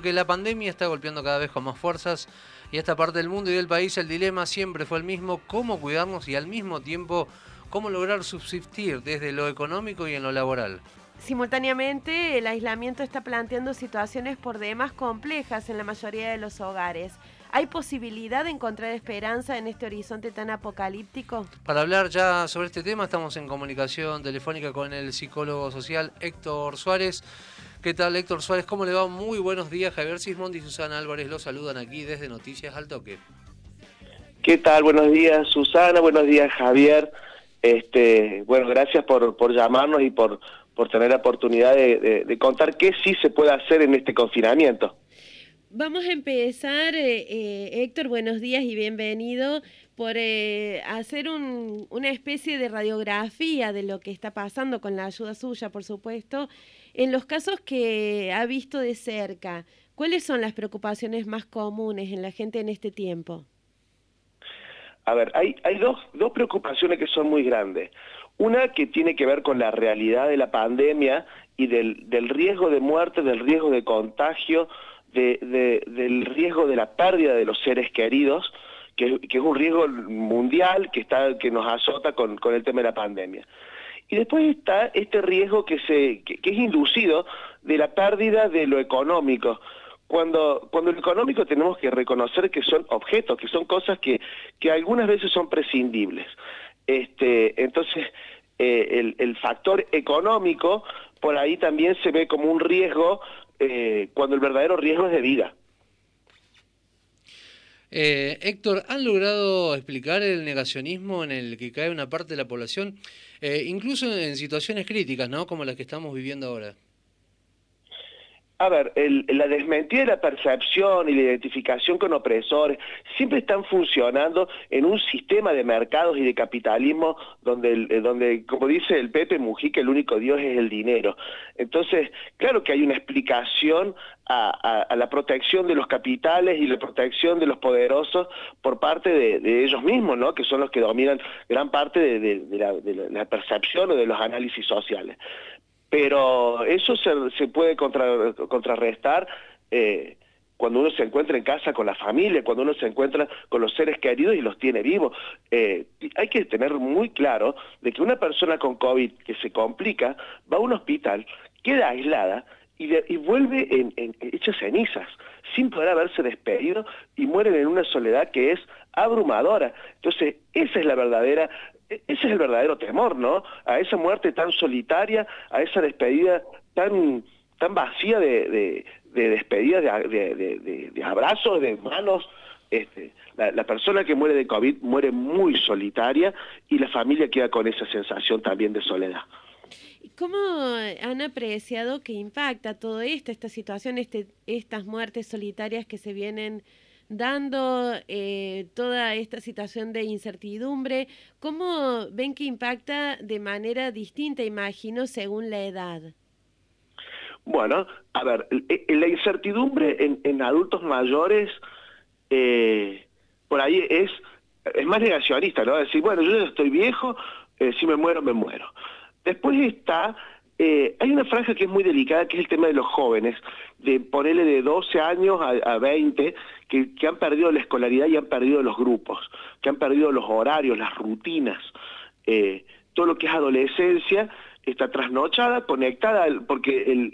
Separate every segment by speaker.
Speaker 1: que la pandemia está golpeando cada vez con más fuerzas y esta parte del mundo y del país el dilema siempre fue el mismo, cómo cuidarnos y al mismo tiempo cómo lograr subsistir desde lo económico y en lo laboral.
Speaker 2: Simultáneamente, el aislamiento está planteando situaciones por demás complejas en la mayoría de los hogares. ¿Hay posibilidad de encontrar esperanza en este horizonte tan apocalíptico?
Speaker 1: Para hablar ya sobre este tema estamos en comunicación telefónica con el psicólogo social Héctor Suárez. ¿Qué tal Héctor Suárez? ¿Cómo le va? Muy buenos días. Javier Sismondi y Susana Álvarez lo saludan aquí desde Noticias al Toque.
Speaker 3: ¿Qué tal? Buenos días Susana, buenos días Javier. Este, bueno, gracias por, por llamarnos y por, por tener la oportunidad de, contar qué sí se puede hacer en este confinamiento.
Speaker 2: Vamos a empezar, eh, eh, Héctor, buenos días y bienvenido, por eh, hacer una especie de radiografía de lo que está pasando con la ayuda suya, por supuesto, en los casos que ha visto de cerca, ¿cuáles son las preocupaciones más comunes en la gente en este tiempo?
Speaker 3: A ver, hay, hay dos, preocupaciones que son muy grandes. Una que tiene que ver con la realidad de la pandemia y del, del riesgo de muerte, del riesgo de contagio, de, del riesgo de la pérdida de los seres queridos, que, es un riesgo mundial que, está, que nos azota con, con el tema de la pandemia. Y después está este riesgo que, se, que, es inducido de la pérdida de lo económico. Cuando, cuando lo económico tenemos que reconocer que son objetos, que son cosas que, que algunas veces son prescindibles. Este, entonces, eh, el, el, factor económico por ahí también se ve como un riesgo eh, cuando el verdadero riesgo es de vida.
Speaker 1: Eh, Héctor, ¿han logrado explicar el negacionismo en el que cae una parte de la población, eh, incluso en situaciones críticas, ¿no? como las que estamos viviendo ahora?
Speaker 3: A ver, la desmentida de la percepción y la identificación con opresores siempre están funcionando en un sistema de mercados y de capitalismo donde, eh, donde como dice el Pepe Mujica, el único Dios es el dinero. Entonces, claro que hay una explicación a, la protección de los capitales y la protección de los poderosos por parte de, ellos mismos, ¿no? que son los que dominan gran parte de, la, de la percepción o de los análisis sociales pero eso se, puede contrarrestar eh, cuando uno se encuentra en casa con la familia, cuando uno se encuentra con los seres queridos y los tiene vivos. Eh, hay que tener muy claro de que una persona con COVID que se complica va a un hospital, queda aislada y, y vuelve en, en, hecha cenizas, sin poder haberse despedido y mueren en una soledad que es abrumadora. Entonces, esa es la verdadera ese es el verdadero temor, ¿no? A esa muerte tan solitaria, a esa despedida tan, tan vacía de, de, de despedida, de, de, abrazos, de manos. Este, la, persona que muere de COVID muere muy solitaria y la familia queda con esa sensación también de soledad.
Speaker 2: ¿Cómo han apreciado que impacta todo esto, esta situación, este, estas muertes solitarias que se vienen dando eh, toda esta situación de incertidumbre, ¿cómo ven que impacta de manera distinta, imagino, según la edad?
Speaker 3: Bueno, a ver, la incertidumbre en, adultos mayores eh, por ahí es, es más negacionista, ¿no? Decir, bueno, yo ya estoy viejo, eh, si me muero, me muero. Después está eh, hay una franja que es muy delicada, que es el tema de los jóvenes, de ponerle de 12 años a, 20, que, han perdido la escolaridad y han perdido los grupos, que han perdido los horarios, las rutinas, eh, todo lo que es adolescencia está trasnochada, conectada, porque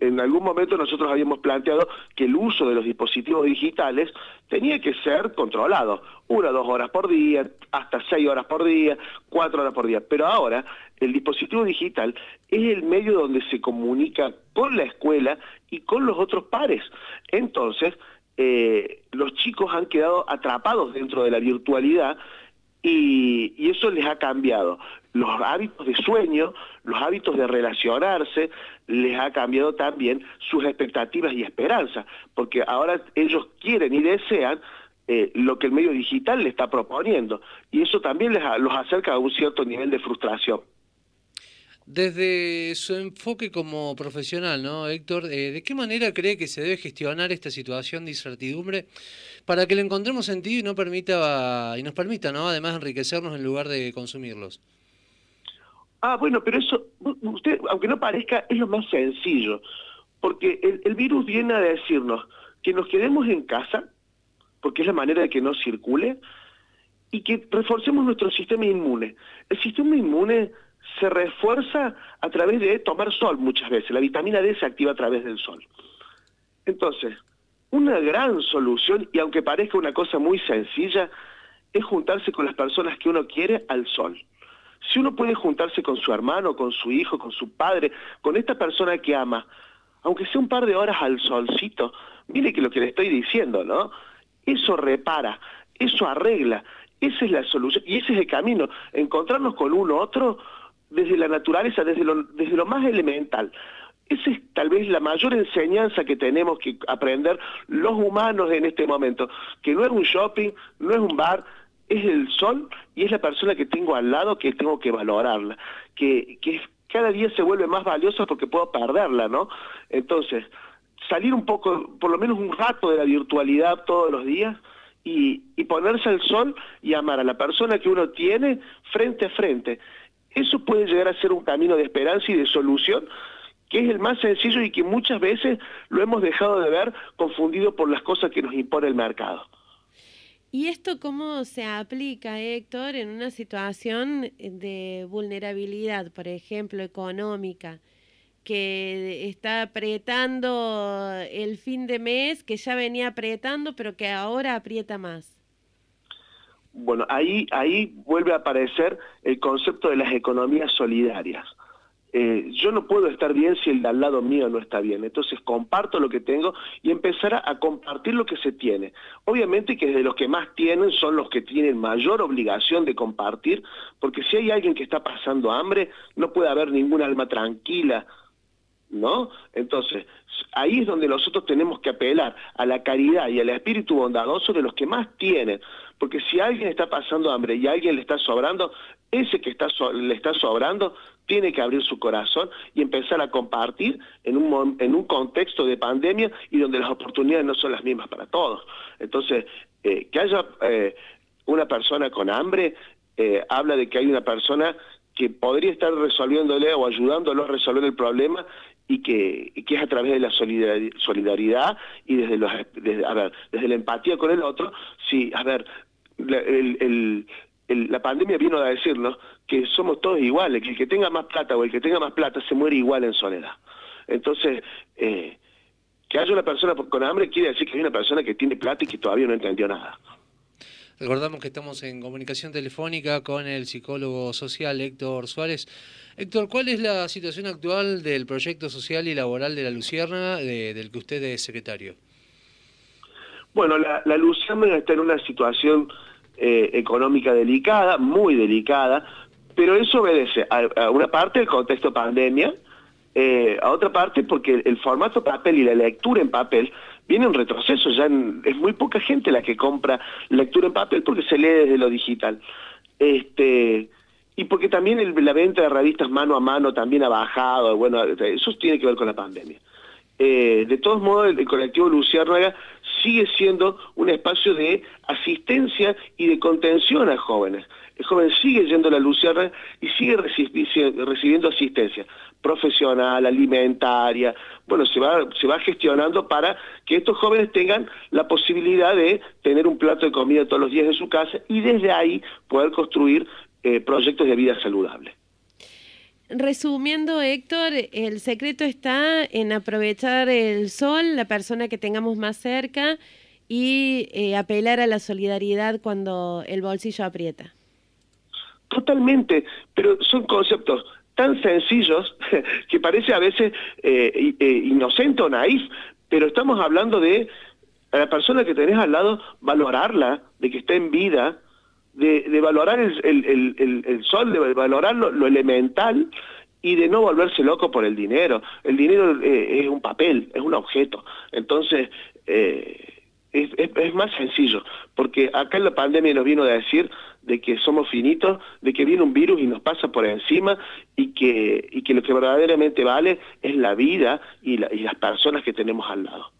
Speaker 3: en algún momento nosotros habíamos planteado que el uso de los dispositivos digitales tenía que ser controlado, una o dos horas por día, hasta seis horas por día, cuatro horas por día, pero ahora el dispositivo digital es el medio donde se comunica con la escuela y con los otros pares. Entonces, eh, los chicos han quedado atrapados dentro de la virtualidad y, eso les ha cambiado los hábitos de sueño, los hábitos de relacionarse, les ha cambiado también sus expectativas y esperanzas, porque ahora ellos quieren y desean eh, lo que el medio digital le está proponiendo, y eso también los acerca a un cierto nivel de frustración.
Speaker 1: Desde su enfoque como profesional, ¿no, Héctor? Eh, ¿De qué manera cree que se debe gestionar esta situación de incertidumbre para que le encontremos sentido y no permita y nos permita, ¿no? Además enriquecernos en lugar de consumirlos.
Speaker 3: Ah, bueno, pero eso, usted, aunque no parezca, es lo más sencillo, porque el, virus viene a decirnos que nos quedemos en casa, porque es la manera de que no circule, y que reforcemos nuestro sistema inmune. El sistema inmune se refuerza a través de tomar sol muchas veces. La vitamina D se activa a través del sol. Entonces, una gran solución, y aunque parezca una cosa muy sencilla, es juntarse con las personas que uno quiere al sol. Si uno puede juntarse con su hermano, con su hijo, con su padre, con esta persona que ama, aunque sea un par de horas al solcito, mire que lo que le estoy diciendo, ¿no? Eso repara, eso arregla, esa es la solución y ese es el camino, encontrarnos con uno otro desde la naturaleza, desde lo, desde lo más elemental. Esa es tal vez la mayor enseñanza que tenemos que aprender los humanos en este momento, que no es un shopping, no es un bar, es el sol y es la persona que tengo al lado que tengo que valorarla, que, que cada día se vuelve más valiosa porque puedo perderla, ¿no? Entonces, salir un poco, por lo menos un rato de la virtualidad todos los días y, y ponerse al sol y amar a la persona que uno tiene frente a frente. Eso puede llegar a ser un camino de esperanza y de solución que es el más sencillo y que muchas veces lo hemos dejado de ver confundido por las cosas que nos impone el mercado.
Speaker 2: ¿Y esto cómo se aplica, Héctor, en una situación de vulnerabilidad, por ejemplo, económica, que está apretando el fin de mes, que ya venía apretando, pero que ahora aprieta más?
Speaker 3: Bueno, ahí, ahí vuelve a aparecer el concepto de las economías solidarias. Eh, yo no puedo estar bien si el de al lado mío no está bien. Entonces comparto lo que tengo y empezar a, compartir lo que se tiene. Obviamente que de los que más tienen son los que tienen mayor obligación de compartir, porque si hay alguien que está pasando hambre, no puede haber ningún alma tranquila, ¿no? Entonces, ahí es donde nosotros tenemos que apelar a la caridad y al espíritu bondadoso de los que más tienen, porque si alguien está pasando hambre y alguien le está sobrando, ese que está le está sobrando tiene que abrir su corazón y empezar a compartir en un, en un contexto de pandemia y donde las oportunidades no son las mismas para todos. Entonces, eh, que haya eh, una persona con hambre, eh, habla de que hay una persona que podría estar resolviéndole o ayudándolo a resolver el problema y que, que es a través de la solidaridad y desde, desde, desde la empatía con el otro, sí, a ver, la pandemia vino a decirnos que somos todos iguales, que el que tenga más plata o el que tenga más plata se muere igual en soledad. Entonces, eh, que haya una persona con hambre quiere decir que hay una persona que tiene plata y que todavía no entendió nada.
Speaker 1: Recordamos que estamos en comunicación telefónica con el psicólogo social Héctor Suárez. Héctor, ¿cuál es la situación actual del proyecto social y laboral de la Lucierna, del que usted es secretario?
Speaker 3: Bueno, la, la Lucierna está en una situación eh, económica delicada, muy delicada, pero eso obedece a, una parte del contexto pandemia, eh, a otra parte porque el, formato papel y la lectura en papel viene en retroceso, ya es muy poca gente la que compra lectura en papel porque se lee desde lo digital. Este, y porque también la venta de revistas mano a mano también ha bajado, bueno, eso tiene que ver con la pandemia. Eh, de todos modos, el, colectivo Luciérnaga sigue siendo un espacio de asistencia y de contención a jóvenes. El joven sigue yendo a la Luciérnaga y sigue recibiendo asistencia profesional, alimentaria, bueno, se va, se va gestionando para que estos jóvenes tengan la posibilidad de tener un plato de comida todos los días en su casa y desde ahí poder construir eh, proyectos de vida saludable.
Speaker 2: Resumiendo, Héctor, el secreto está en aprovechar el sol, la persona que tengamos más cerca y eh, apelar a la solidaridad cuando el bolsillo aprieta.
Speaker 3: Totalmente, pero son conceptos tan sencillos que parece a veces eh, eh, inocente o naif, pero estamos hablando de a la persona que tenés al lado, valorarla, de que está en vida, de, valorar el, sol, de valorar lo, elemental y de no volverse loco por el dinero. El dinero eh, es un papel, es un objeto. Entonces, eh, es, más sencillo, porque acá en la pandemia nos vino a decir de que somos finitos, de que viene un virus y nos pasa por encima y que, y que lo que verdaderamente vale es la vida y las personas que tenemos al lado.